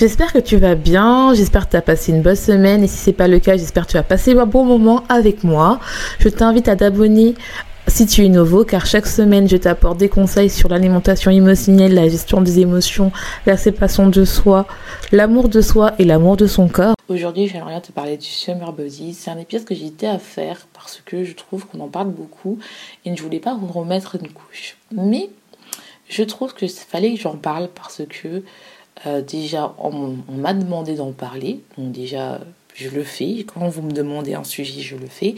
J'espère que tu vas bien, j'espère que tu as passé une bonne semaine et si c'est pas le cas, j'espère que tu vas passer un bon moment avec moi. Je t'invite à t'abonner si tu es nouveau, car chaque semaine, je t'apporte des conseils sur l'alimentation émotionnelle, la gestion des émotions, la séparation de soi, l'amour de soi et l'amour de son corps. Aujourd'hui, j'aimerais te parler du Summer Body. C'est un épisode que j'hésitais à faire parce que je trouve qu'on en parle beaucoup et je voulais pas vous remettre une couche. Mais je trouve que fallait que j'en parle parce que euh, déjà, on, m'a demandé d'en parler. Donc déjà, je le fais. Quand vous me demandez un sujet, je le fais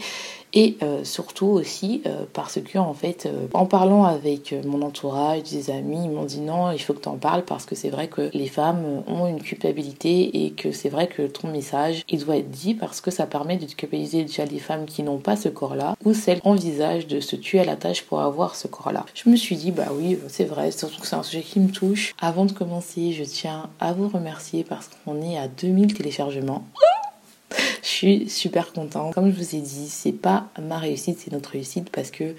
et euh, surtout aussi euh, parce que en fait euh, en parlant avec mon entourage des amis ils m'ont dit non il faut que tu en parles parce que c'est vrai que les femmes ont une culpabilité et que c'est vrai que ton message il doit être dit parce que ça permet de culpabiliser déjà les femmes qui n'ont pas ce corps là ou celles qui envisagent de se tuer à la tâche pour avoir ce corps là je me suis dit bah oui c'est vrai surtout que c'est un sujet qui me touche. Avant de commencer je tiens à vous remercier parce qu'on est à 2000 téléchargements je suis super contente. Comme je vous ai dit, c'est pas ma réussite, c'est notre réussite parce que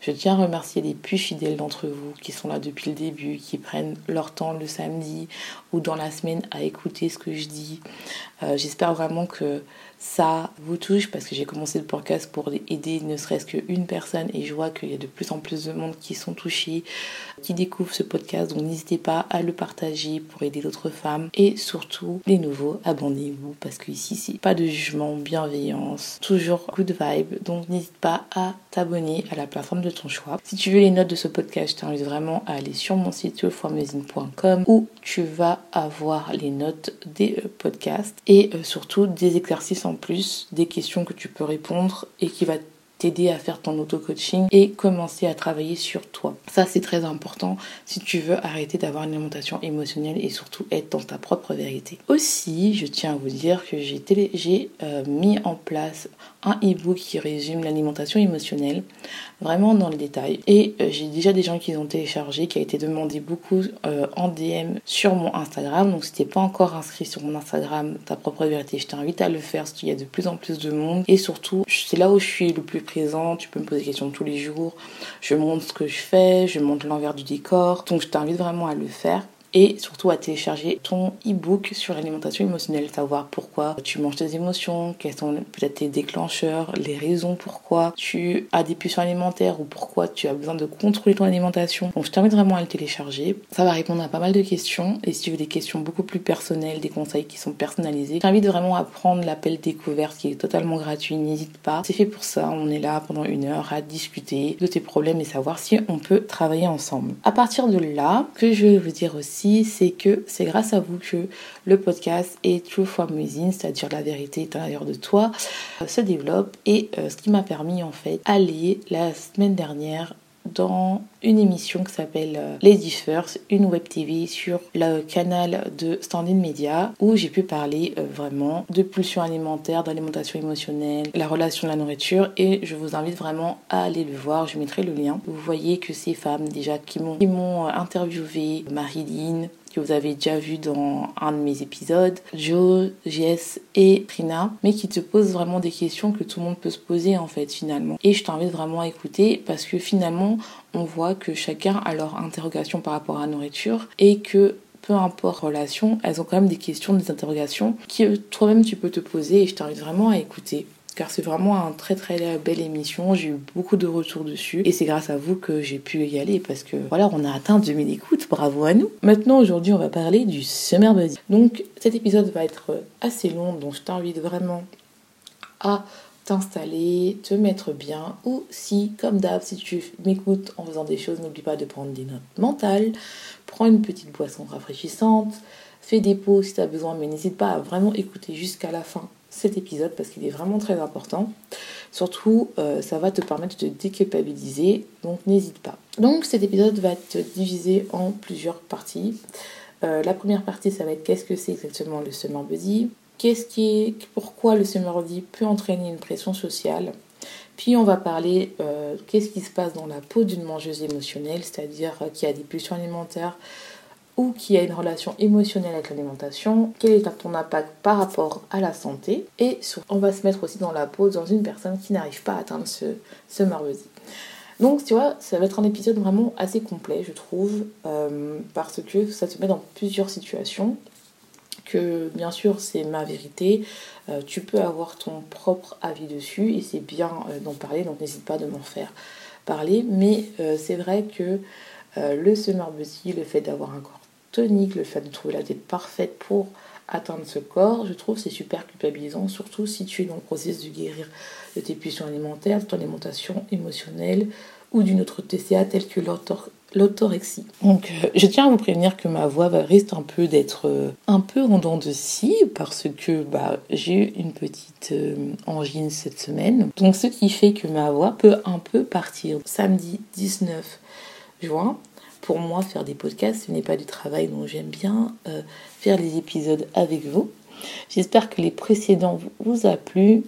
je tiens à remercier les plus fidèles d'entre vous qui sont là depuis le début, qui prennent leur temps le samedi ou dans la semaine à écouter ce que je dis. Euh, j'espère vraiment que ça vous touche parce que j'ai commencé le podcast pour aider ne serait-ce qu'une personne et je vois qu'il y a de plus en plus de monde qui sont touchés, qui découvrent ce podcast. Donc n'hésitez pas à le partager pour aider d'autres femmes et surtout les nouveaux, abonnez-vous parce qu'ici c'est pas de jugement, bienveillance, toujours good vibe. Donc n'hésite pas à t'abonner à la plateforme de ton choix. Si tu veux les notes de ce podcast, je t'invite vraiment à aller sur mon site formazine.com où tu vas avoir les notes des euh, podcasts et euh, surtout des exercices en plus, des questions que tu peux répondre et qui va t'aider à faire ton auto-coaching et commencer à travailler sur toi. Ça, c'est très important si tu veux arrêter d'avoir une alimentation émotionnelle et surtout être dans ta propre vérité. Aussi, je tiens à vous dire que j'ai euh, mis en place un e-book qui résume l'alimentation émotionnelle vraiment dans le détail. Et euh, j'ai déjà des gens qui l'ont téléchargé, qui a été demandé beaucoup euh, en DM sur mon Instagram. Donc si t'es pas encore inscrit sur mon Instagram, ta propre vérité, je t'invite à le faire parce qu'il y a de plus en plus de monde. Et surtout, c'est là où je suis le plus présent. Tu peux me poser des questions tous les jours. Je montre ce que je fais, je montre l'envers du décor. Donc je t'invite vraiment à le faire et surtout à télécharger ton e-book sur l'alimentation émotionnelle, savoir pourquoi tu manges tes émotions, quels sont peut-être tes déclencheurs, les raisons pourquoi tu as des pulsions alimentaires ou pourquoi tu as besoin de contrôler ton alimentation. Donc je t'invite vraiment à le télécharger. Ça va répondre à pas mal de questions et si tu veux des questions beaucoup plus personnelles, des conseils qui sont personnalisés, je t'invite vraiment à prendre l'appel découverte qui est totalement gratuit, n'hésite pas. C'est fait pour ça, on est là pendant une heure à discuter de tes problèmes et savoir si on peut travailler ensemble. À partir de là, que je vais vous dire aussi c'est que c'est grâce à vous que le podcast et True for Musing, c'est-à-dire la vérité à l'intérieur de toi, euh, se développe. Et euh, ce qui m'a permis en fait aller la semaine dernière dans une émission qui s'appelle euh, Lady First, une web TV sur le canal de Standing Media où j'ai pu parler vraiment de pulsions alimentaires, d'alimentation émotionnelle, la relation à la nourriture et je vous invite vraiment à aller le voir, je mettrai le lien. Vous voyez que ces femmes déjà qui m'ont interviewé, Marilyn, que vous avez déjà vu dans un de mes épisodes, Joe, Jess et Trina, mais qui te posent vraiment des questions que tout le monde peut se poser en fait finalement. Et je t'invite vraiment à écouter parce que finalement on voit que chacun a leur interrogation par rapport à la nourriture et que peu importe relation, elles ont quand même des questions, des interrogations que toi-même tu peux te poser et je t'invite vraiment à écouter car c'est vraiment un très très belle émission. J'ai eu beaucoup de retours dessus et c'est grâce à vous que j'ai pu y aller parce que voilà, on a atteint 2000 écoutes. Bravo à nous. Maintenant, aujourd'hui, on va parler du Summer Body. Donc, cet épisode va être assez long, donc je t'invite vraiment à t'installer, te mettre bien, ou si, comme d'hab, si tu m'écoutes en faisant des choses, n'oublie pas de prendre des notes mentales, prends une petite boisson rafraîchissante, fais des pauses si tu as besoin, mais n'hésite pas à vraiment écouter jusqu'à la fin cet épisode parce qu'il est vraiment très important. Surtout, euh, ça va te permettre de te déculpabiliser, donc n'hésite pas. Donc cet épisode va te diviser en plusieurs parties. Euh, la première partie, ça va être qu'est-ce que c'est exactement le summer qu'est-ce qui est, pourquoi le summer peut entraîner une pression sociale? Puis on va parler euh, qu'est-ce qui se passe dans la peau d'une mangeuse émotionnelle, c'est-à-dire qui a des pulsions alimentaires, ou qui a une relation émotionnelle avec l'alimentation, quel est ton impact par rapport à la santé, et on va se mettre aussi dans la peau dans une personne qui n'arrive pas à atteindre ce, ce Donc, tu vois, ça va être un épisode vraiment assez complet, je trouve, euh, parce que ça te met dans plusieurs situations. Que bien sûr, c'est ma vérité. Euh, tu peux avoir ton propre avis dessus et c'est bien euh, d'en parler, donc n'hésite pas de m'en faire parler. Mais c'est vrai que le summer body, le fait d'avoir un corps tonique, le fait de trouver la tête parfaite pour atteindre ce corps, je trouve c'est super culpabilisant, surtout si tu es dans le processus de guérir de tes pulsions alimentaires, de ton alimentation émotionnelle ou d'une autre TCA telle que l'autorexie. Donc euh, je tiens à vous prévenir que ma voix risque un peu d'être euh, un peu en dents de scie parce que bah, j'ai eu une petite euh, angine cette semaine. Donc ce qui fait que ma voix peut un peu partir. Samedi 19 juin, pour moi, faire des podcasts, ce n'est pas du travail, donc j'aime bien euh, faire les épisodes avec vous. J'espère que les précédents vous a plu.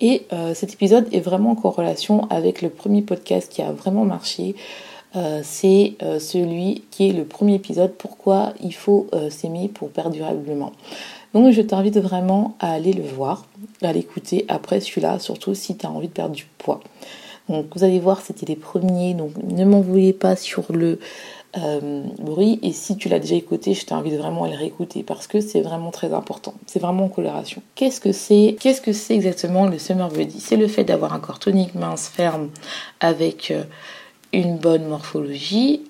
Et euh, cet épisode est vraiment en corrélation avec le premier podcast qui a vraiment marché. Euh, c'est celui qui est le premier épisode, pourquoi il faut s'aimer pour perdre durablement. Donc je t'invite vraiment à aller le voir, à l'écouter après celui-là, surtout si tu as envie de perdre du poids. Donc vous allez voir, c'était les premiers, donc ne m'en voulez pas sur le euh, bruit. Et si tu l'as déjà écouté, je t'invite vraiment à le réécouter parce que c'est vraiment très important. C'est vraiment en coloration. Qu'est-ce que c'est Qu'est-ce que c'est exactement le summer body? C'est le fait d'avoir un corps tonique, mince, ferme, avec euh, une bonne morphologie,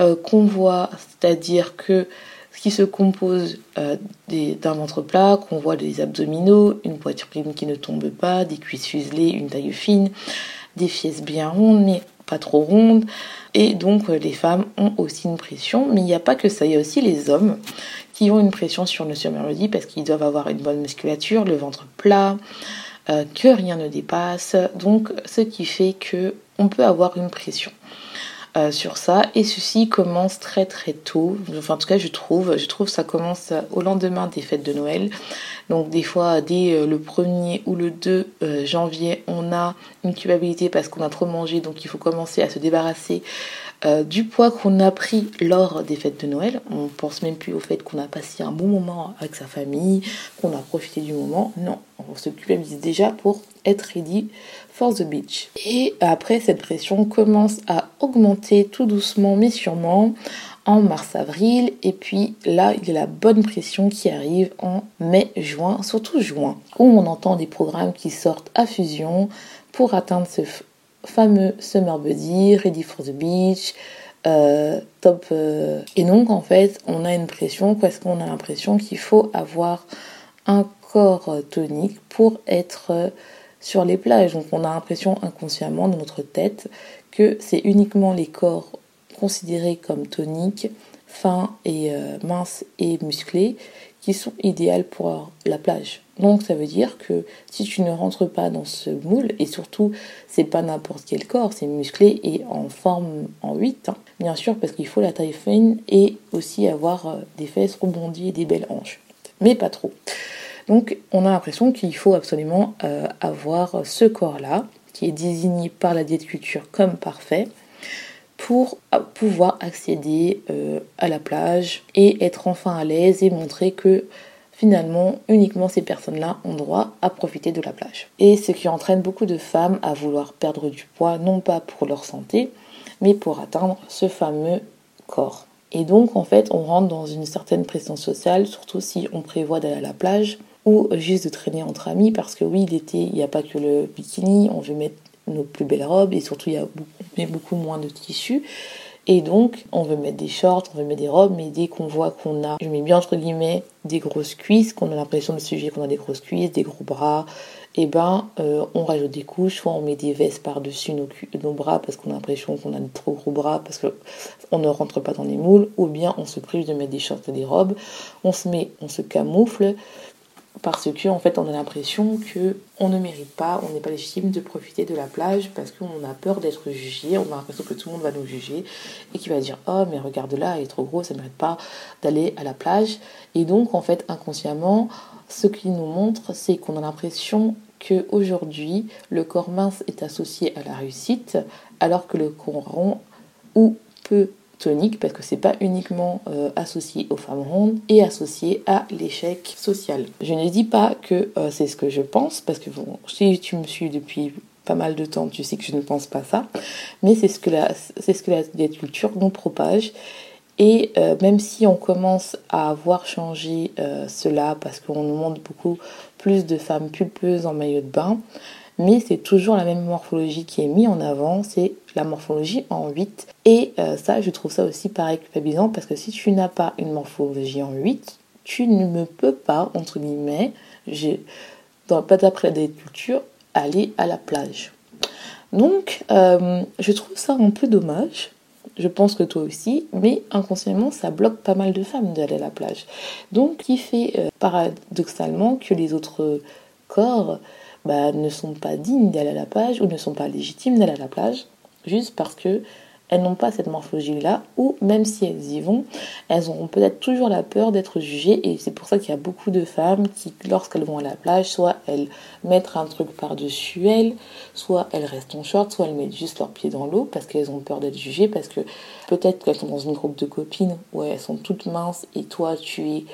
euh, qu'on voit, c'est-à-dire que ce qui se compose d'un ventre plat, qu'on voit des abdominaux, une poitrine qui ne tombe pas, des cuisses fuselées, une taille fine, des fesses bien rondes, mais pas trop rondes, et donc euh, les femmes ont aussi une pression, mais il n'y a pas que ça, il y a aussi les hommes qui ont une pression sur le surmélodie parce qu'ils doivent avoir une bonne musculature, le ventre plat, euh, que rien ne dépasse. Donc ce qui fait que on peut avoir une pression. Euh, sur ça et ceci commence très très tôt enfin en tout cas je trouve je trouve ça commence au lendemain des fêtes de Noël donc des fois dès euh, le 1er ou le 2 euh, janvier on a une culpabilité parce qu'on a trop mangé donc il faut commencer à se débarrasser du poids qu'on a pris lors des fêtes de Noël. On pense même plus au fait qu'on a passé un bon moment avec sa famille, qu'on a profité du moment. Non, on se culpabilise déjà pour être ready for the beach. Et après, cette pression commence à augmenter tout doucement mais sûrement en mars-avril. Et puis là, il y a la bonne pression qui arrive en mai-juin, surtout juin, où on entend des programmes qui sortent à fusion pour atteindre ce fameux Summer Buddy, Ready for the Beach, euh, top. Euh. Et donc, en fait, on a une pression parce qu'on a l'impression qu'il faut avoir un corps tonique pour être sur les plages. Donc, on a l'impression inconsciemment dans notre tête que c'est uniquement les corps considérés comme toniques, fins et euh, minces et musclés qui sont idéales pour la plage. Donc ça veut dire que si tu ne rentres pas dans ce moule, et surtout c'est pas n'importe quel corps, c'est musclé et en forme en 8, hein, bien sûr parce qu'il faut la taille fine et aussi avoir euh, des fesses rebondies et des belles hanches, mais pas trop. Donc on a l'impression qu'il faut absolument euh, avoir ce corps-là, qui est désigné par la diète culture comme parfait, pour euh, pouvoir accéder euh, à la plage et être enfin à l'aise et montrer que finalement uniquement ces personnes-là ont droit à profiter de la plage. Et ce qui entraîne beaucoup de femmes à vouloir perdre du poids, non pas pour leur santé, mais pour atteindre ce fameux corps. Et donc en fait on rentre dans une certaine pression sociale, surtout si on prévoit d'aller à la plage ou juste de traîner entre amis parce que oui l'été il n'y a pas que le bikini, on veut mettre nos plus belles robes et surtout il y a beaucoup, beaucoup moins de tissu. Et donc, on veut mettre des shorts, on veut mettre des robes, mais dès qu'on voit qu'on a, je mets bien entre guillemets, des grosses cuisses, qu'on a l'impression de sujet qu'on a des grosses cuisses, des gros bras, et eh ben euh, on rajoute des couches, soit on met des vestes par-dessus nos, nos, bras parce qu'on a l'impression qu'on a de trop gros bras parce qu'on ne rentre pas dans les moules, ou bien on se prive de mettre des shorts et des robes, on se met, on se camoufle parce que en fait on a l'impression que on ne mérite pas, on n'est pas légitime de profiter de la plage parce qu'on a peur d'être jugé, on a l'impression que tout le monde va nous juger et qui va dire oh mais regarde là, il est trop gros, ça ne mérite pas d'aller à la plage et donc en fait inconsciemment ce qu'il nous montre, c'est qu'on a l'impression que aujourd'hui le corps mince est associé à la réussite, alors que le corps rond ou peu tonique, parce que c'est pas uniquement euh, associé aux femmes rondes, et associé à l'échec social. Je ne dis pas que euh, c'est ce que je pense, parce que si tu me suis depuis pas mal de temps, tu sais que je ne pense pas ça, mais c'est ce que la, c'est ce que la, culture nous propage et euh, même si on commence à voir changer cela, parce qu'on nous montre beaucoup plus de femmes pulpeuses en maillot de bain, mais c'est toujours la même morphologie qui est mise en avant, c'est la morphologie en 8. Et euh, ça, je trouve ça aussi pareil culpabilisant, parce que si tu n'as pas une morphologie en 8, tu ne peux pas, entre guillemets, dans, pas d'après des cultures, aller à la plage. Donc, je trouve ça un peu dommage je pense que toi aussi, mais inconsciemment, ça bloque pas mal de femmes d'aller à la plage. Donc, qui fait euh, paradoxalement que les autres corps bah, ne sont pas dignes d'aller à la plage ou ne sont pas légitimes d'aller à la plage, juste parce que elles n'ont pas cette morphologie-là, ou même si elles y vont, elles auront peut-être toujours la peur d'être jugées, et c'est pour ça qu'il y a beaucoup de femmes qui, lorsqu'elles vont à la plage, soit elles mettent un truc par-dessus elles, soit elles restent en short, soit elles mettent juste leurs pieds dans l'eau parce qu'elles ont peur d'être jugées, parce que peut-être qu'elles sont dans une groupe de copines où elles sont toutes minces, et toi tu es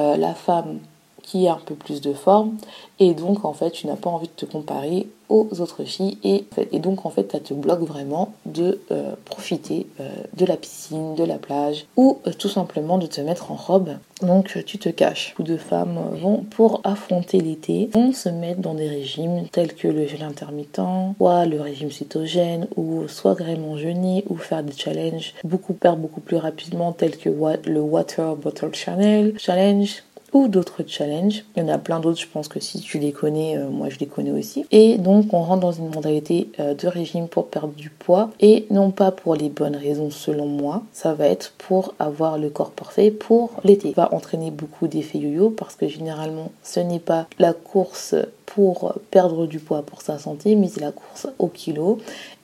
euh, la femme qui a un peu plus de forme et donc en fait tu n'as pas envie de te comparer aux autres filles et, et donc en fait ça te bloque vraiment de euh, profiter euh, de la piscine, de la plage ou euh, tout simplement de te mettre en robe donc tu te caches. Beaucoup de femmes vont pour affronter l'été vont se mettre dans des régimes tels que le gel intermittent, soit le régime cytogène ou soit vraiment jeûner ou faire des challenges beaucoup beaucoup plus rapidement tels que le Water Bottle Challenge ou d'autres challenges. Il y en a plein d'autres, je pense que si tu les connais, euh, moi je les connais aussi. Et donc on rentre dans une modalité euh, de régime pour perdre du poids et non pas pour les bonnes raisons selon moi, ça va être pour avoir le corps parfait pour l'été. Va entraîner beaucoup d'effets yo-yo parce que généralement ce n'est pas la course pour perdre du poids pour sa santé, mais c'est la course au kilo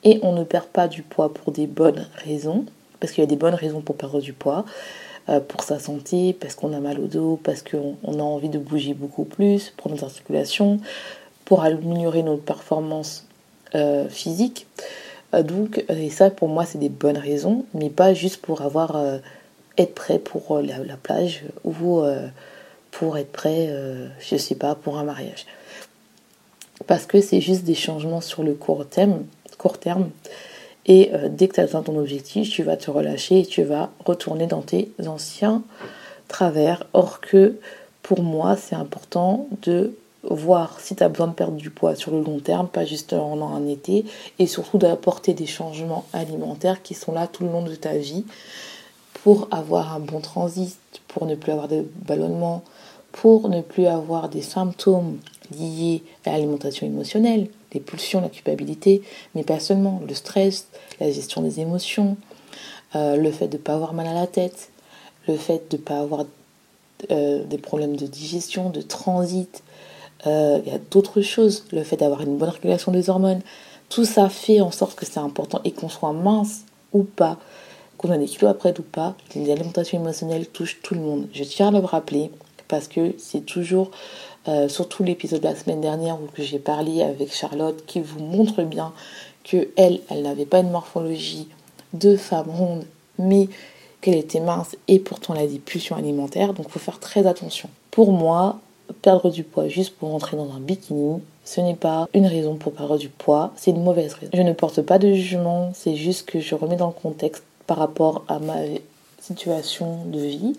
et on ne perd pas du poids pour des bonnes raisons parce qu'il y a des bonnes raisons pour perdre du poids. Euh, pour sa santé, parce qu'on a mal au dos, parce qu'on a envie de bouger beaucoup plus, pour notre articulation, pour améliorer notre performance euh, physique. Euh, donc, et ça pour moi c'est des bonnes raisons, mais pas juste pour avoir être prêt pour la, la, plage ou pour être prêt, je sais pas, pour un mariage. Parce que c'est juste des changements sur le court terme et euh, dès que tu as atteint ton objectif, tu vas te relâcher et tu vas retourner dans tes anciens travers. Or que pour moi, c'est important de voir si tu as besoin de perdre du poids sur le long terme, pas juste en un été, et surtout d'apporter des changements alimentaires qui sont là tout le long de ta vie pour avoir un bon transit, pour ne plus avoir de ballonnement, pour ne plus avoir des symptômes liés à l'alimentation émotionnelle, les pulsions, la culpabilité, mais pas seulement, le stress, la gestion des émotions, euh, le fait de ne pas avoir mal à la tête, le fait de ne pas avoir euh, des problèmes de digestion, de transit, euh, il y a d'autres choses, le fait d'avoir une bonne régulation des hormones, tout ça fait en sorte que c'est important et qu'on soit mince ou pas, qu'on ait des kilos après ou pas, l'alimentation émotionnelle touche tout le monde. Je tiens à le rappeler parce que c'est toujours euh, surtout l'épisode de la semaine dernière où j'ai parlé avec Charlotte qui vous montre bien que elle, n'avait pas une morphologie de femme ronde, mais qu'elle était mince et pourtant elle a des pulsions alimentaires, donc il faut faire très attention. Pour moi, perdre du poids juste pour rentrer dans un bikini, ce n'est pas une raison pour perdre du poids, c'est une mauvaise raison. Je ne porte pas de jugement, c'est juste que je remets dans le contexte par rapport à ma situation de vie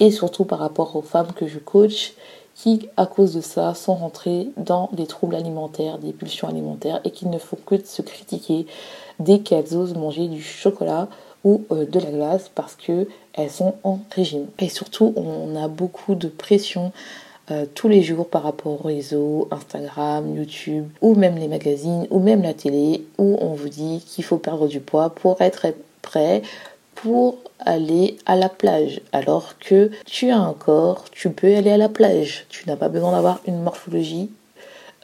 et surtout par rapport aux femmes que je coach qui, à cause de ça, sont rentrées dans des troubles alimentaires, des pulsions alimentaires et qui ne font que se critiquer dès qu'elles osent manger du chocolat ou euh, de la glace parce que elles sont en régime. Et surtout, on a beaucoup de pression euh, tous les jours par rapport au réseau, Instagram, YouTube, ou même les magazines, ou même la télé, où on vous dit qu'il faut perdre du poids pour être prêt pour aller à la plage. Alors que tu as un corps, tu peux aller à la plage. Tu n'as pas besoin d'avoir une morphologie.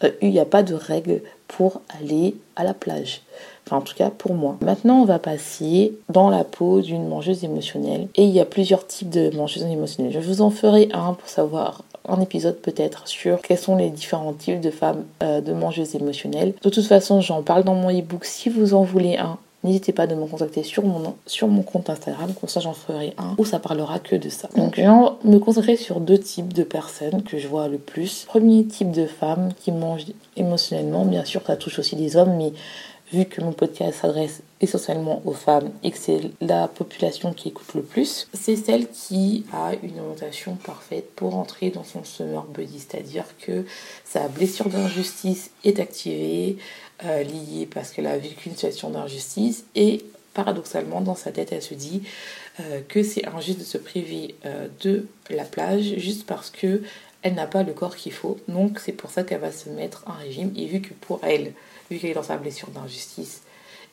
Euh, il n'y a pas de règles pour aller à la plage. Enfin, en tout cas, pour moi. Maintenant, on va passer dans la peau d'une mangeuse émotionnelle. Et il y a plusieurs types de mangeuses émotionnelles. Je vous en ferai un pour savoir un épisode peut-être sur quels sont les différents types de femmes euh, de mangeuses émotionnelles. De toute façon, j'en parle dans mon ebook si vous en voulez un. N'hésitez pas de me contacter sur mon, compte Instagram, comme ça j'en ferai un où ça parlera que de ça. Donc je vais me concentrer sur deux types de personnes que je vois le plus. Premier type de femmes qui mangent émotionnellement, bien sûr ça touche aussi les hommes, mais vu que mon podcast s'adresse essentiellement aux femmes et que c'est la population qui écoute le plus, c'est celle qui a une orientation parfaite pour entrer dans son summer body, c'est-à-dire que sa blessure d'injustice est activée, euh, liée parce qu'elle a vécu une situation d'injustice et paradoxalement dans sa tête elle se dit euh, que c'est injuste de se priver euh, de la plage juste parce que elle n'a pas le corps qu'il faut. Donc c'est pour ça qu'elle va se mettre un régime. Et vu que pour elle vu qu'elle est dans sa blessure d'injustice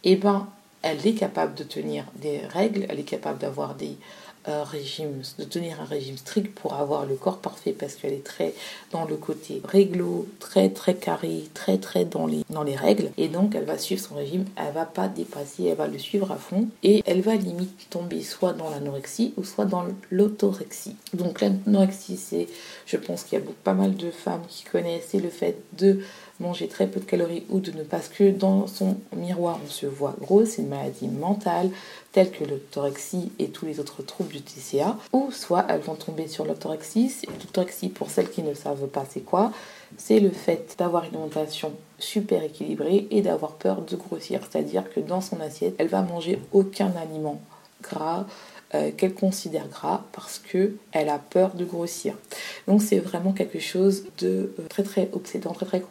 eh ben elle est capable de tenir des règles elle est capable d'avoir des régime, de tenir un régime strict pour avoir le corps parfait parce qu'elle est très dans le côté réglo, très très carré, très très dans les, dans les règles. Et donc elle va suivre son régime, elle va pas dépasser, elle va le suivre à fond et elle va limite tomber soit dans l'anorexie ou soit dans l'autorexie. Donc l'anorexie, c'est, je pense qu'il y a pas mal de femmes qui connaissent, le fait de manger très peu de calories ou de ne parce que dans son miroir. On se voit gros, c'est une maladie mentale telle que l'autorexie et tous les autres troubles du TCA, ou soit elles vont tomber sur l'autorexie. L'autorexie, pour celles qui ne savent pas c'est quoi, c'est le fait d'avoir une alimentation super équilibrée et d'avoir peur de grossir, c'est-à-dire que dans son assiette, elle va manger aucun aliment gras, euh, qu'elle considère gras parce que elle a peur de grossir. Donc c'est vraiment quelque chose de euh, très très obsédant, très très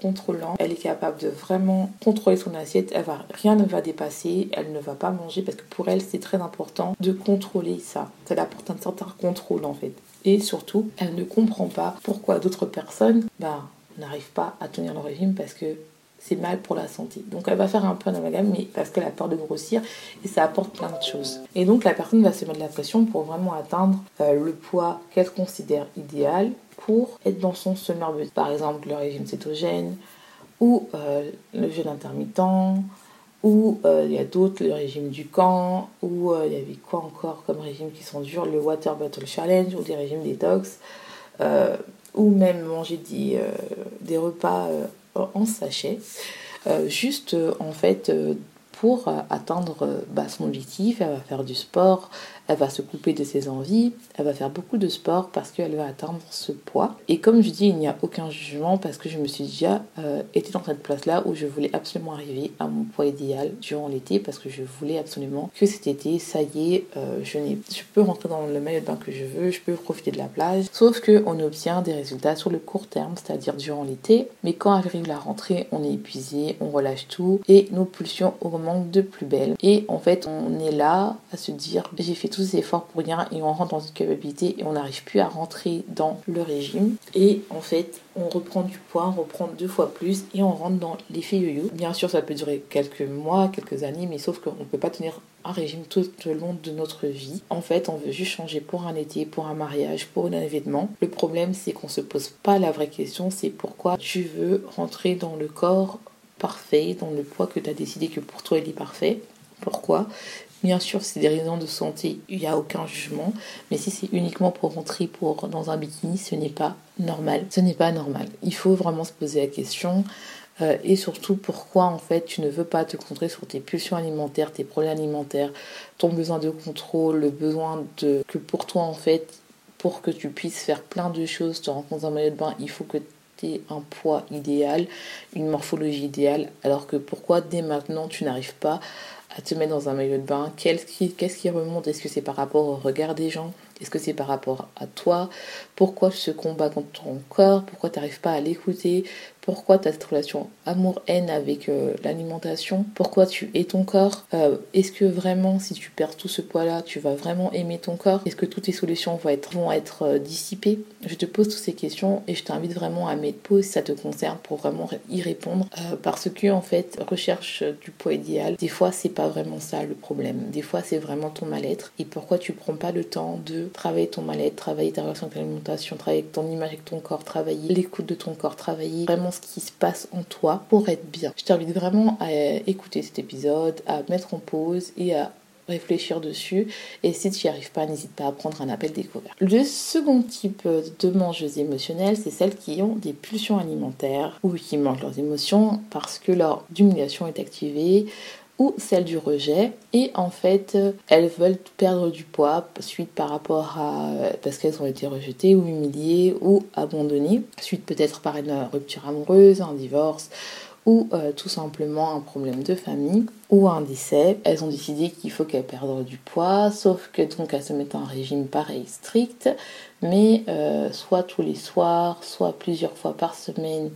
contrôlant. Elle est capable de vraiment contrôler son assiette. Elle va, rien ne va dépasser. Elle ne va pas manger parce que pour elle, c'est très important de contrôler ça. Ça apporte un certain contrôle en fait. Et surtout, elle ne comprend pas pourquoi d'autres personnes bah, n'arrivent pas à tenir le régime parce que c'est mal pour la santé. Donc elle va faire un peu un amalgame, mais parce qu'elle a peur de grossir et ça apporte plein de choses. Et donc la personne va se mettre la pression pour vraiment atteindre euh, le poids qu'elle considère idéal pour être dans son summer body. Par exemple, le régime cétogène ou euh, le jeûne intermittent ou euh, il y a d'autres, le régime du camp, ou euh, il y avait quoi encore comme régime qui sont durs, le Water Bottle Challenge, ou des régimes détox, ou même manger des, des repas en sachet. juste en fait pour atteindre bah, son objectif, elle va faire du sport, elle va se couper de ses envies, elle va faire beaucoup de sport parce qu'elle va atteindre ce poids. Et comme je dis, il n'y a aucun jugement parce que je me suis déjà euh, été dans cette place-là où je voulais absolument arriver à mon poids idéal durant l'été parce que je voulais absolument que cet été, ça y est, euh, je, peux rentrer dans le maillot bain que je veux, je peux profiter de la plage. Sauf qu'on obtient des résultats sur le court terme, c'est-à-dire durant l'été. Mais quand arrive la rentrée, on est épuisé, on relâche tout et nos pulsions augmentent de plus belle. Et en fait, on est là à se dire j'ai fait tous efforts pour rien et on rentre dans une culpabilité et on n'arrive plus à rentrer dans le régime. Et en fait, on reprend du poids, on reprend deux fois plus et on rentre dans l'effet yo-yo. Bien sûr, ça peut durer quelques mois, quelques années, mais sauf qu'on ne peut pas tenir un régime tout au long de notre vie. En fait, on veut juste changer pour un été, pour un mariage, pour un événement. Le problème, c'est qu'on se pose pas la vraie question, c'est pourquoi tu veux rentrer dans le corps parfait, dans le poids que tu as décidé que pour toi il est parfait. Pourquoi? Bien sûr, c'est des raisons de santé, il n'y a aucun jugement. Mais si c'est uniquement pour rentrer pour, dans un bikini, ce n'est pas normal. Ce n'est pas normal. Il faut vraiment se poser la question. Euh, et surtout, pourquoi en fait tu ne veux pas te concentrer sur tes pulsions alimentaires, tes problèmes alimentaires, ton besoin de contrôle, le besoin de que pour toi en fait, pour que tu puisses faire plein de choses, te rendre dans un maillot de bain, il faut que tu aies un poids idéal, une morphologie idéale, alors que pourquoi dès maintenant tu n'arrives pas à te mettre dans un maillot de bain. Qu'est-ce qui, qui remonte? Est-ce que c'est par rapport au regard des gens? Est-ce que c'est par rapport à toi? Pourquoi ce combat contre ton corps? Pourquoi tu n'arrives pas à l'écouter? Pourquoi tu as cette relation amour-haine avec euh, l'alimentation, pourquoi tu es ton corps, euh, est-ce que vraiment si tu perds tout ce poids-là, tu vas vraiment aimer ton corps, est-ce que toutes tes solutions vont être, euh, dissipées? Je te pose toutes ces questions et je t'invite vraiment à mettre pause si ça te concerne pour vraiment y répondre parce que en fait, recherche du poids idéal, des fois c'est pas vraiment ça le problème, des fois c'est vraiment ton mal-être et pourquoi tu prends pas le temps de travailler ton mal-être, travailler ta relation avec l'alimentation, travailler ton image avec ton corps, travailler l'écoute de ton corps, travailler vraiment ce qui se passe en toi pour être bien. Je t'invite vraiment à écouter cet épisode, à mettre en pause et à réfléchir dessus. Et si tu n'y arrives pas, n'hésite pas à prendre un appel découvert. Le second type de mangeuses émotionnelles, c'est celles qui ont des pulsions alimentaires ou qui mangent leurs émotions parce que leur humiliation est activée ou celle du rejet et en fait elles veulent perdre du poids suite par rapport à parce qu'elles ont été rejetées ou humiliées ou abandonnées suite peut-être par une rupture amoureuse, un divorce ou euh, tout simplement un problème de famille ou un décès. Elles ont décidé qu'il faut qu'elles perdent du poids, sauf que donc elles se mettent en régime pareil strict, mais euh, soit tous les soirs, soit plusieurs fois par semaine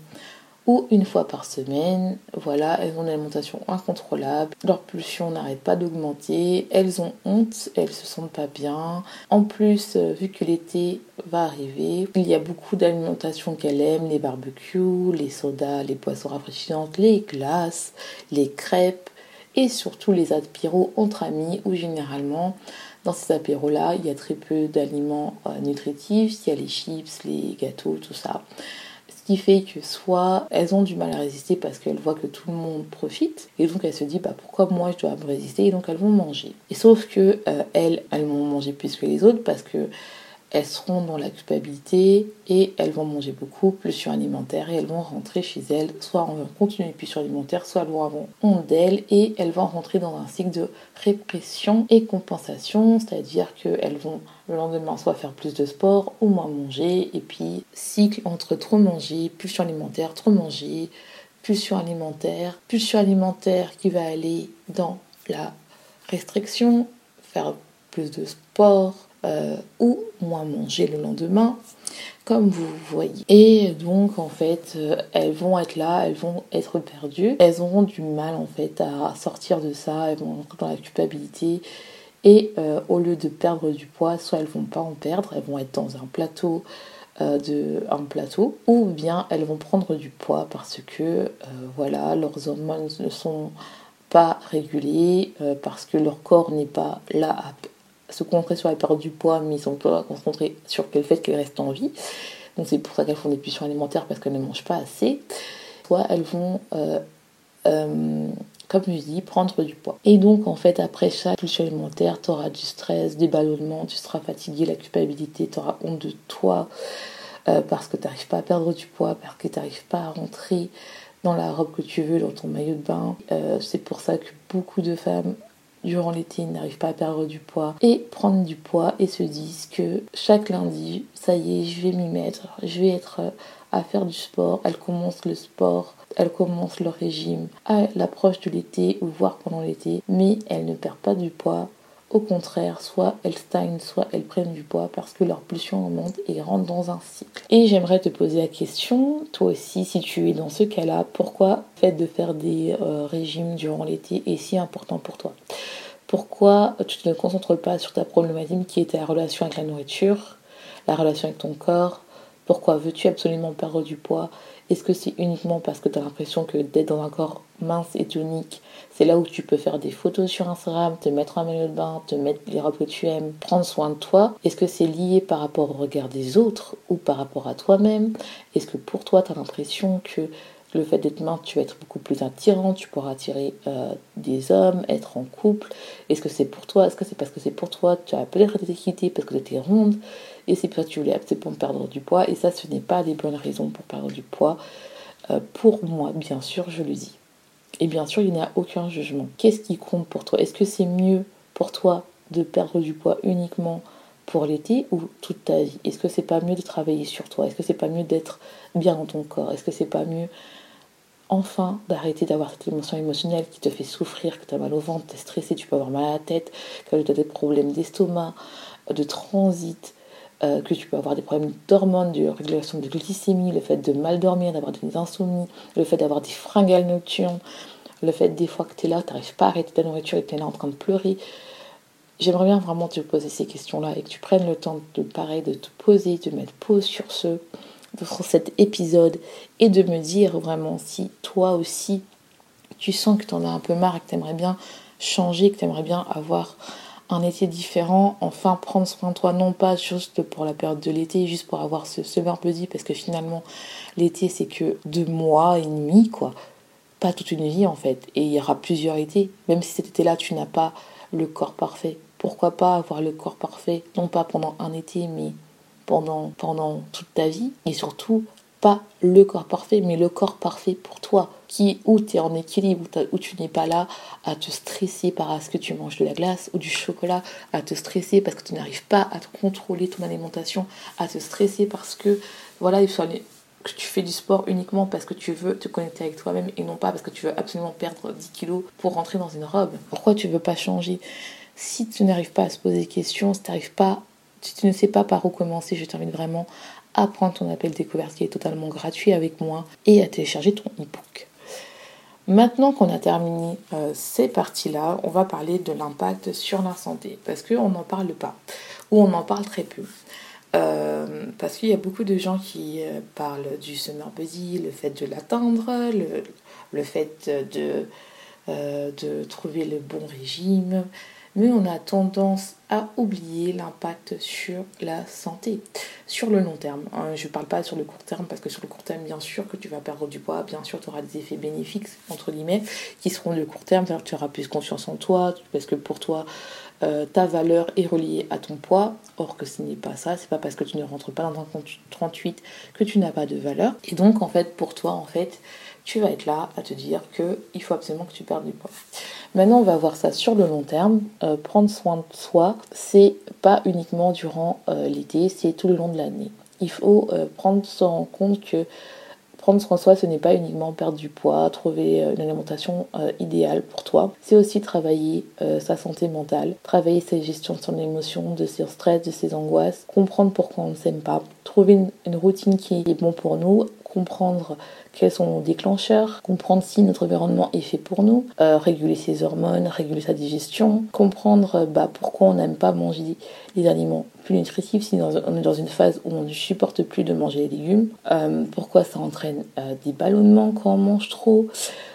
une fois par semaine. Voilà, elles ont une alimentation incontrôlable, leur pulsion n'arrête pas d'augmenter, elles ont honte, elles se sentent pas bien. En plus, euh, vu que l'été va arriver, il y a beaucoup d'alimentations qu'elles aiment, les barbecues, les sodas, les boissons rafraîchissantes, les glaces, les crêpes et surtout les apéros entre amis où généralement dans ces apéros-là, il y a très peu d'aliments euh, nutritifs, il y a les chips, les gâteaux, tout ça qui fait que soit elles ont du mal à résister parce qu'elles voient que tout le monde profite et donc elles se disent bah pourquoi moi je dois me résister et donc elles vont manger. Et sauf que euh, elles, elles vont manger plus que les autres parce que elles seront dans la culpabilité et elles vont manger beaucoup plus sur alimentaire et elles vont rentrer chez elles, soit en continuer plus sur alimentaire, soit elles vont avoir honte d'elles et elles vont rentrer dans un cycle de répression et compensation, c'est-à-dire qu'elles vont le lendemain soit faire plus de sport ou moins manger. Et puis cycle entre trop manger, plus sur alimentaire, trop manger, plus sur alimentaire, plus alimentaire qui va aller dans la restriction, faire plus de sport, euh, ou moins manger le lendemain, comme vous voyez. Et donc en fait, euh, elles vont être là, elles vont être perdues, elles auront du mal en fait à sortir de ça, elles vont entrer dans la culpabilité. Et euh, au lieu de perdre du poids, soit elles vont pas en perdre, elles vont être dans un plateau de un plateau ou bien elles vont prendre du poids parce que voilà leurs hormones ne sont pas régulées parce que leur corps n'est pas là à se concentrer sur la perte du poids, mais ils sont pas concentrés sur le fait qu'elles restent en vie. Donc c'est pour ça qu'elles font des pulsions alimentaires parce qu'elles ne mangent pas assez. Soit elles vont, euh, euh, comme je dis, prendre du poids. Et donc en fait après chaque pulsion alimentaire, tu auras du stress, des ballonnements, tu seras fatigué, la culpabilité, tu auras honte de toi euh, parce que tu n'arrives pas à perdre du poids, parce que tu n'arrives pas à rentrer dans la robe que tu veux, dans ton maillot de bain. c'est pour ça que beaucoup de femmes durant l'été n'arrivent pas à perdre du poids et prendre du poids et se disent que chaque lundi, ça y est, je vais m'y mettre, je vais être euh, à faire du sport. Elles commencent le sport, elles commencent leur régime à l'approche de l'été ou voire pendant l'été, mais elles ne perdent pas du poids. Au contraire, soit elles stagnent, soit elles prennent du poids parce que leur pulsion augmente et rentrent dans un cycle. Et j'aimerais te poser la question, toi aussi, si tu es dans ce cas-là, pourquoi le fait de faire des euh, régimes durant l'été est si important pour toi? Pourquoi tu ne te concentres pas sur ta problématique qui est ta relation avec la nourriture, la relation avec ton corps? Pourquoi veux-tu absolument perdre du poids? Est-ce que c'est uniquement parce que tu as l'impression que d'être dans un corps mince et tonique, c'est là où tu peux faire des photos sur Instagram, te mettre un maillot de bain, te mettre les robes que tu aimes, prendre soin de toi? Est-ce que c'est lié par rapport au regard des autres ou par rapport à toi-même? Est-ce que pour toi, tu as l'impression que le fait d'être mince, tu vas être beaucoup plus attirant, tu pourras attirer euh, des hommes, être en couple. Est-ce que c'est pour toi? Est-ce que c'est parce que c'est pour toi? Tu as peut-être été quitté parce que tu étais ronde et c'est parce que tu voulais absolument perdre du poids. Et ça, ce n'est pas des bonnes raisons pour perdre du poids. Euh, pour moi, bien sûr, je le dis. Et bien sûr, il n'y a aucun jugement. Qu'est-ce qui compte pour toi? Est-ce que c'est mieux pour toi de perdre du poids uniquement pour l'été ou toute ta vie? Est-ce que c'est pas mieux de travailler sur toi? Est-ce que c'est pas mieux d'être bien dans ton corps? Est-ce que c'est pas mieux enfin d'arrêter d'avoir cette émotion émotionnelle qui te fait souffrir, que tu as mal au ventre, tu es stressé, tu peux avoir mal à la tête, que tu as des problèmes d'estomac, de transit, euh, que tu peux avoir des problèmes d'hormones, de régulation de glycémie, le fait de mal dormir, d'avoir des insomnies, le fait d'avoir des fringales nocturnes, le fait des fois que tu es là, tu n'arrives pas à arrêter ta nourriture et que tu es là en train de pleurer. J'aimerais bien vraiment te poser ces questions-là et que tu prennes le temps de pareil, de te poser, de mettre pause sur ce, sur cet épisode et de me dire vraiment si toi aussi tu sens que tu en as un peu marre et que tu aimerais bien changer, que tu aimerais bien avoir un été différent, enfin prendre soin de toi, non pas juste pour la période de l'été, juste pour avoir ce summer body, parce que finalement l'été c'est que deux mois et demi, quoi. Pas toute une vie en fait. Et il y aura plusieurs étés. Même si cet été-là tu n'as pas le corps parfait, pourquoi pas avoir le corps parfait, non pas pendant un été, mais pendant, pendant toute ta vie. Et surtout, pas le corps parfait, mais le corps parfait pour toi, qui où tu es en équilibre, où, tu n'es pas là à te stresser par ce que tu manges de la glace ou du chocolat, à te stresser parce que tu n'arrives pas à contrôler ton alimentation, à te stresser parce que voilà, il faut que tu fais du sport uniquement parce que tu veux te connecter avec toi-même et non pas parce que tu veux absolument perdre 10 kilos pour rentrer dans une robe. Pourquoi tu veux pas changer? Si tu n'arrives pas à se poser des questions, si tu n'arrives pas, si tu ne sais pas par où commencer, je t'invite vraiment à prendre ton appel découverte qui est totalement gratuit avec moi et à télécharger ton e-book. Maintenant qu'on a terminé euh, ces parties-là, on va parler de l'impact sur la santé parce qu'on n'en parle pas ou on en parle très peu. Euh, parce qu'il y a beaucoup de gens qui euh, parlent du summer body, le fait de l'atteindre, le, fait de trouver le bon régime, mais on a tendance à oublier l'impact sur la santé, sur le long terme. Hein. Je ne parle pas sur le court terme parce que sur le court terme, bien sûr que tu vas perdre du poids, bien sûr tu auras des effets bénéfiques, entre guillemets, qui seront de court terme, tu auras plus confiance en toi, parce que pour toi, euh, ta valeur est reliée à ton poids, or que ce n'est pas ça, c'est pas parce que tu ne rentres pas dans un 38 que tu n'as pas de valeur. Et donc en fait pour toi en fait tu vas être là à te dire qu'il faut absolument que tu perdes du poids. Maintenant, on va voir ça sur le long terme. Euh, prendre soin de soi, c'est pas uniquement durant euh, l'été, c'est tout le long de l'année. Il faut euh, prendre en compte que prendre soin de soi, ce n'est pas uniquement perdre du poids, trouver une alimentation idéale pour toi. C'est aussi travailler sa santé mentale, travailler sa gestion de son émotion, de ses stress, de ses angoisses, comprendre pourquoi on ne s'aime pas, trouver une, routine qui est bon pour nous, comprendre quels sont nos déclencheurs, comprendre si notre environnement est fait pour nous, euh, réguler ses hormones, réguler sa digestion, comprendre euh, bah, pourquoi on n'aime pas manger des aliments plus nutritifs si on est dans une phase où on ne supporte plus de manger des légumes, euh, pourquoi ça entraîne des ballonnements quand on mange trop,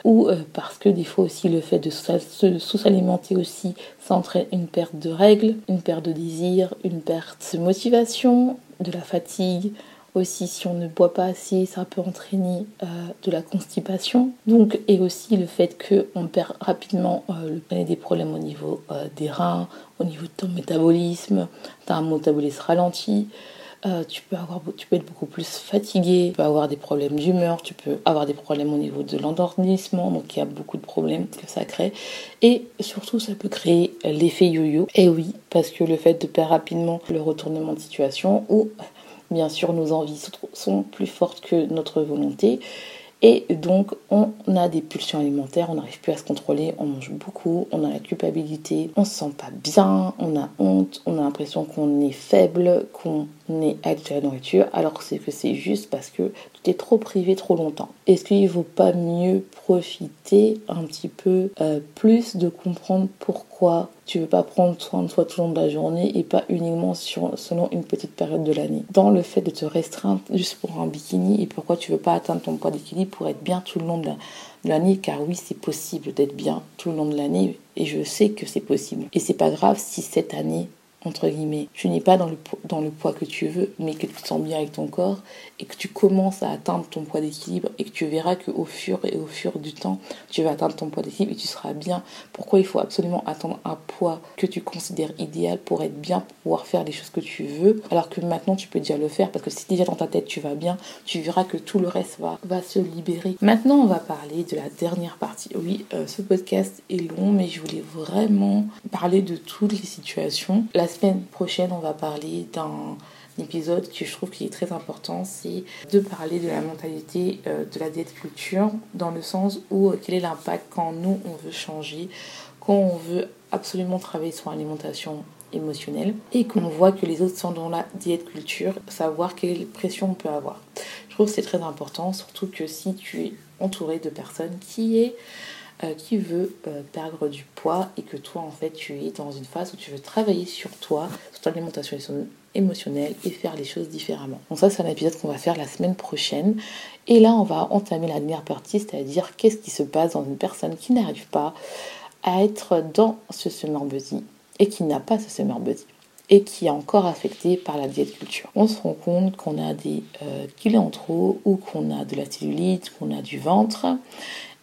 ou parce que des fois aussi le fait de se sous-alimenter aussi, ça entraîne une perte de règles, une perte de désir, une perte de motivation, de la fatigue, aussi, si on ne boit pas assez, ça peut entraîner euh, de la constipation. Donc, et aussi le fait qu'on perd rapidement euh, des problèmes au niveau euh, des reins, au niveau de ton métabolisme, tu un métabolisme ralenti. tu, peux avoir, tu peux être beaucoup plus fatigué, tu peux avoir des problèmes d'humeur, tu peux avoir des problèmes au niveau de l'endormissement, donc il y a beaucoup de problèmes que ça crée. Et surtout, ça peut créer l'effet yo-yo. Et oui, parce que le fait de perdre rapidement le retournement de situation ou Bien sûr, nos envies sont plus fortes que notre volonté. Et donc, on a des pulsions alimentaires, on n'arrive plus à se contrôler, on mange beaucoup, on a la culpabilité, on se sent pas bien, on a honte, on a l'impression qu'on est faible, qu'on est addict à la nourriture, alors c'est que c'est juste parce que trop privé trop longtemps. Est-ce qu'il vaut pas mieux profiter un petit peu euh, plus de comprendre pourquoi tu veux pas prendre soin de toi tout le long de la journée et pas uniquement sur, selon une petite période de l'année? Dans le fait de te restreindre juste pour un bikini et pourquoi tu veux pas atteindre ton poids d'équilibre pour être bien tout le long de l'année, car oui, c'est possible d'être bien tout le long de l'année et je sais que c'est possible. Et c'est pas grave si cette année entre guillemets. Tu n'es pas dans le, dans le poids que tu veux, mais que tu te sens bien avec ton corps et que tu commences à atteindre ton poids d'équilibre et que tu verras qu'au fur et au fur du temps, tu vas atteindre ton poids d'équilibre et tu seras bien. Pourquoi il faut absolument attendre un poids que tu considères idéal pour être bien, pour pouvoir faire les choses que tu veux, alors que maintenant tu peux déjà le faire? Parce que si déjà dans ta tête tu vas bien, tu verras que tout le reste va, va se libérer. Maintenant, on va parler de la dernière partie. Oui, euh, ce podcast est long, mais je voulais vraiment parler de toutes les situations. Semaine prochaine, on va parler d'un épisode que je trouve qui est très important, c'est de parler de la mentalité euh, de la diète culture, dans le sens où euh, quel est l'impact quand nous, on veut changer, quand on veut absolument travailler sur l'alimentation émotionnel et qu'on voit que les autres sont dans la diète culture, savoir quelle pression on peut avoir. Je trouve que c'est très important, surtout que si tu es entouré de personnes qui est euh, qui veut euh, perdre du poids et que toi en fait tu es dans une phase où tu veux travailler sur toi, sur ton alimentation émotionnelle et faire les choses différemment. Donc ça c'est un épisode qu'on va faire la semaine prochaine et là on va entamer la dernière partie, c'est-à-dire qu'est-ce qui se passe dans une personne qui n'arrive pas à être dans ce summer body et qui n'a pas ce summer body et qui est encore affecté par la diète culture. On se rend compte qu'on a des euh, kilos en trop ou qu'on a de la cellulite, qu'on a du ventre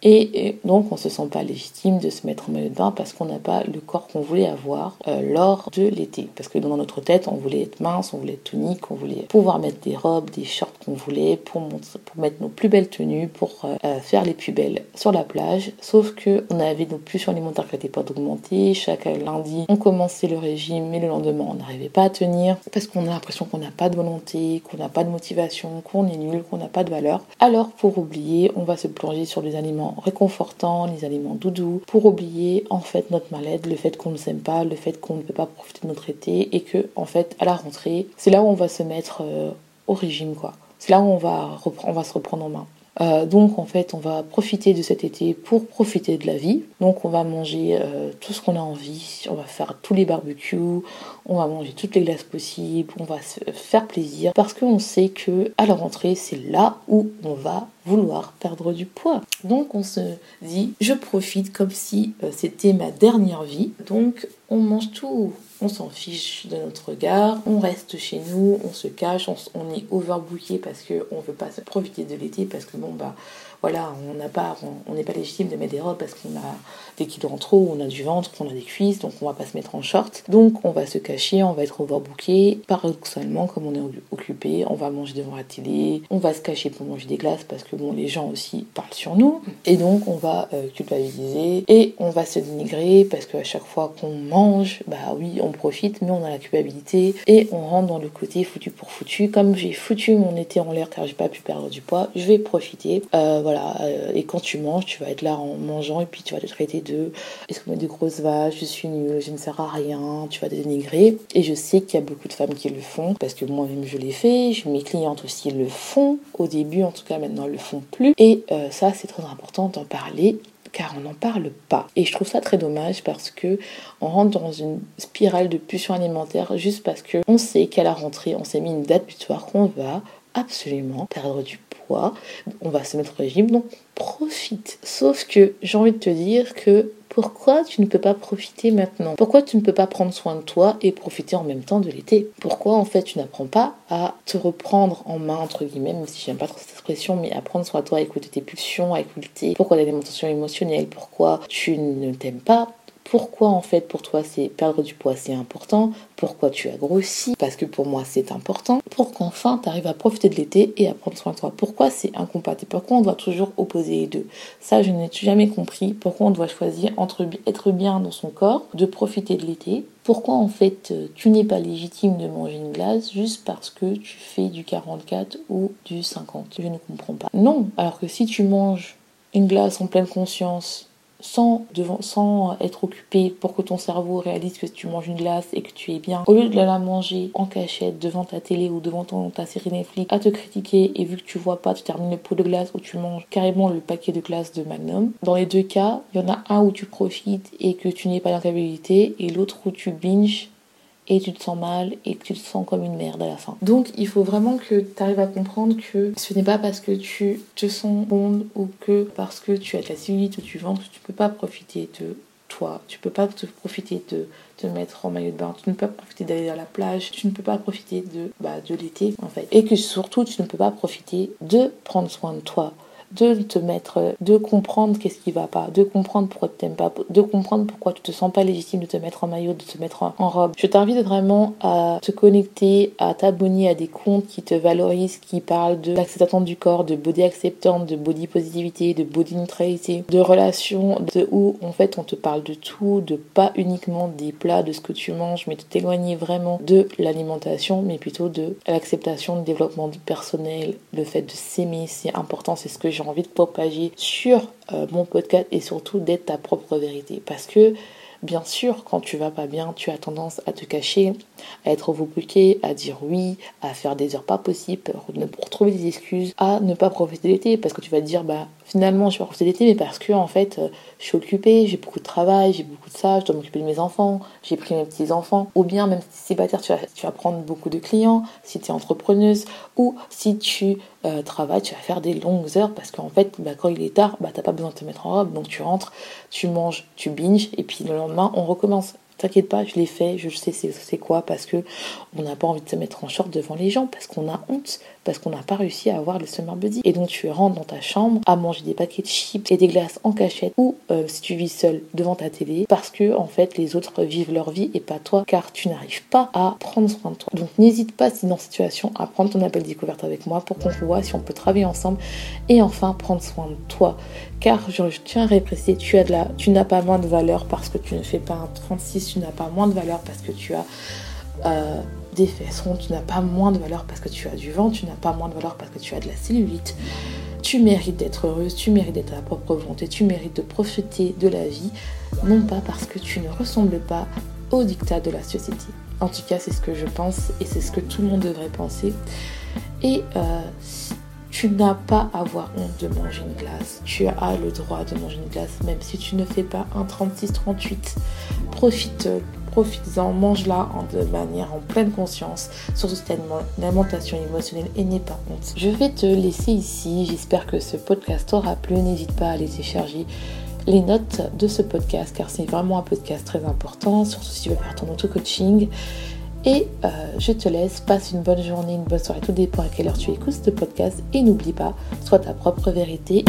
et, donc, on ne se sent pas légitime de se mettre en maillot de bain parce qu'on n'a pas le corps qu'on voulait avoir euh, lors de l'été. Parce que dans notre tête, on voulait être mince, on voulait être tonique, on voulait pouvoir mettre des robes, des shorts qu'on voulait pour, pour mettre nos plus belles tenues, pour euh, euh, faire les plus belles sur la plage. Sauf que on avait nos pulsions alimentaires qui n'étaient pas d'augmenter. Chaque lundi, on commençait le régime, mais le lendemain, on n'arrivait pas à tenir parce qu'on a l'impression qu'on n'a pas de volonté, qu'on n'a pas de motivation, qu'on est nul, qu'on n'a pas de valeur. Alors, pour oublier, on va se plonger sur des aliments réconfortants, les aliments doudous, pour oublier en fait notre mal-être, le fait qu'on ne s'aime pas, le fait qu'on ne peut pas profiter de notre été et que en fait à la rentrée, c'est là où on va se mettre euh, au régime quoi. C'est là où on va, on va se reprendre en main. Euh, donc en fait, on va profiter de cet été pour profiter de la vie. Donc on va manger euh, tout ce qu'on a envie, on va faire tous les barbecues, on va manger toutes les glaces possibles, on va se faire plaisir parce qu'on sait que à la rentrée, c'est là où on va vouloir perdre du poids. Donc on se dit, je profite comme si euh, c'était ma dernière vie. Donc on mange tout, on s'en fiche de notre regard, on reste chez nous, on se cache, on, est overbooké parce qu'on ne veut pas profiter de l'été parce que bon bah voilà, on n'a pas, on n'est pas légitime de mettre des robes parce qu'on a des kilos en trop, on a du ventre, on a des cuisses, donc on va pas se mettre en short. Donc on va se cacher, on va être overbooké. Paradoxalement, comme on est occupé, on va manger devant la télé, on va se cacher pour manger des glaces parce que bon, les gens aussi parlent sur nous. Et donc on va euh, culpabiliser et on va se dénigrer parce qu'à chaque fois qu'on mange, bah oui, on profite, mais on a la culpabilité et on rentre dans le côté foutu pour foutu. Comme j'ai foutu mon été en l'air car j'ai pas pu perdre du poids, je vais profiter. Euh, voilà euh, et quand tu manges, tu vas être là en mangeant et puis tu vas te traiter de est-ce que moi de grosses vaches, je suis nulle, je ne sers à rien, tu vas te dénigrer. Et je sais qu'il y a beaucoup de femmes qui le font parce que moi-même je l'ai fait, mes clientes aussi le font. Au début, en tout cas, maintenant, le font plus. Et euh, ça, c'est très important d'en parler car on n'en parle pas. Et je trouve ça très dommage parce que on rentre dans une spirale de pulsion alimentaire juste parce que on sait qu'à la rentrée, on s'est mis une date butoir qu'on va absolument perdre du on va se mettre au régime, donc profite. Sauf que j'ai envie de te dire que pourquoi tu ne peux pas profiter maintenant? Pourquoi tu ne peux pas prendre soin de toi et profiter en même temps de l'été? Pourquoi en fait tu n'apprends pas à te reprendre en main, entre guillemets, même si j'aime pas trop cette expression, mais à prendre soin de toi, à écouter tes pulsions, à écouter pourquoi l'alimentation émotionnelle, pourquoi tu ne t'aimes pas? Pourquoi en fait pour toi c'est perdre du poids c'est important, pourquoi tu as grossi, parce que pour moi c'est important, pour qu'enfin tu arrives à profiter de l'été et à prendre soin de toi. Pourquoi c'est incompatible? Pourquoi on doit toujours opposer les deux? Ça je n'ai jamais compris. Pourquoi on doit choisir entre être bien dans son corps, de profiter de l'été? Pourquoi en fait euh, tu n'es pas légitime de manger une glace juste parce que tu fais du 44 ou du 50 Je ne comprends pas. Non, alors que si tu manges une glace en pleine conscience, sans, devant, être occupé pour que ton cerveau réalise que tu manges une glace et que tu es bien, au lieu de la manger en cachette devant ta télé ou devant ton, ta série Netflix, à te critiquer et vu que tu vois pas, tu termines le pot de glace ou tu manges carrément le paquet de glace de Magnum. Dans les deux cas, il y en a un où tu profites et que tu n'es pas ta et l'autre où tu binges et tu te sens mal et que tu te sens comme une merde à la fin. Donc il faut vraiment que tu arrives à comprendre que ce n'est pas parce que tu te sens ronde ou que parce que tu as de la cellulite ou tu que tu peux pas profiter de toi, tu peux pas te profiter de te mettre en maillot de bain, tu ne peux pas profiter d'aller à la plage, tu ne peux pas profiter de, bah, de l'été en fait. Et que surtout tu ne peux pas profiter de prendre soin de toi de te mettre, de comprendre qu'est-ce qui va pas, de comprendre pourquoi tu t'aimes pas, de comprendre pourquoi tu te sens pas légitime de te mettre en maillot, de te mettre en, robe. Je t'invite vraiment à te connecter, à t'abonner à des comptes qui te valorisent, qui parlent de l'acceptation du corps, de body acceptance, de body positivité, de body neutralité, de relations, de où en fait on te parle de tout, de pas uniquement des plats, de ce que tu manges, mais de t'éloigner vraiment de l'alimentation, mais plutôt de l'acceptation, du développement personnel, le fait de s'aimer, c'est important, c'est ce que j'ai envie de propager sur euh, mon podcast et surtout d'être ta propre vérité. Parce que Bien sûr, quand tu vas pas bien, tu as tendance à te cacher, à être overbooké, à dire oui, à faire des heures pas possibles pour trouver des excuses, à ne pas profiter de l'été parce que tu vas te dire bah finalement je profiter de l'été mais parce que en fait euh, je suis occupée, j'ai beaucoup de travail, j'ai beaucoup de ça, je dois m'occuper de mes enfants, j'ai pris mes petits enfants ou bien même si célibataire tu vas, tu vas prendre beaucoup de clients, si tu es entrepreneuse ou si tu euh, travailles, tu vas faire des longues heures parce qu'en fait bah, quand il est tard, bah t'as pas besoin de te mettre en robe. Donc tu rentres, tu manges, tu binges et puis le lendemain on recommence. T'inquiète pas, je l'ai fait, je sais c'est quoi parce que on n'a pas envie de se mettre en short devant les gens parce qu'on a honte parce qu'on n'a pas réussi à avoir le summer body. Et donc tu rentres dans ta chambre à manger des paquets de chips et des glaces en cachette ou euh, si tu vis seul devant ta télé parce que en fait les autres vivent leur vie et pas toi car tu n'arrives pas à prendre soin de toi. Donc n'hésite pas si dans cette situation à prendre ton appel découverte avec moi pour qu'on voit si on peut travailler ensemble et enfin prendre soin de toi. Car je tiens à répréciser, tu as de la, tu n'as pas moins de valeur parce que tu ne fais pas un 36, tu n'as pas moins de valeur parce que tu as euh, des fesses rondes, tu n'as pas moins de valeur parce que tu as du vent, tu n'as pas moins de valeur parce que tu as de la cellulite. Tu mérites d'être heureuse, tu mérites d'être à ta propre volonté, tu mérites de profiter de la vie, non pas parce que tu ne ressembles pas au dictat de la société. En tout cas, c'est ce que je pense et c'est ce que tout le monde devrait penser. Et euh, tu n'as pas à avoir honte de manger une glace. Tu as le droit de manger une glace, même si tu ne fais pas un 36-38. Profite profites-en, mange-la de manière en pleine conscience, surtout si une alimentation émotionnelle et n'aie pas honte. Je vais te laisser ici, j'espère que ce podcast t'aura plu, n'hésite pas à aller télécharger les notes de ce podcast car c'est vraiment un podcast très important, surtout si tu veux faire ton auto-coaching. Et euh, je te laisse, passe une bonne journée, une bonne soirée, tout dépend à quelle heure tu écoutes ce podcast. Et n'oublie pas, sois ta propre vérité.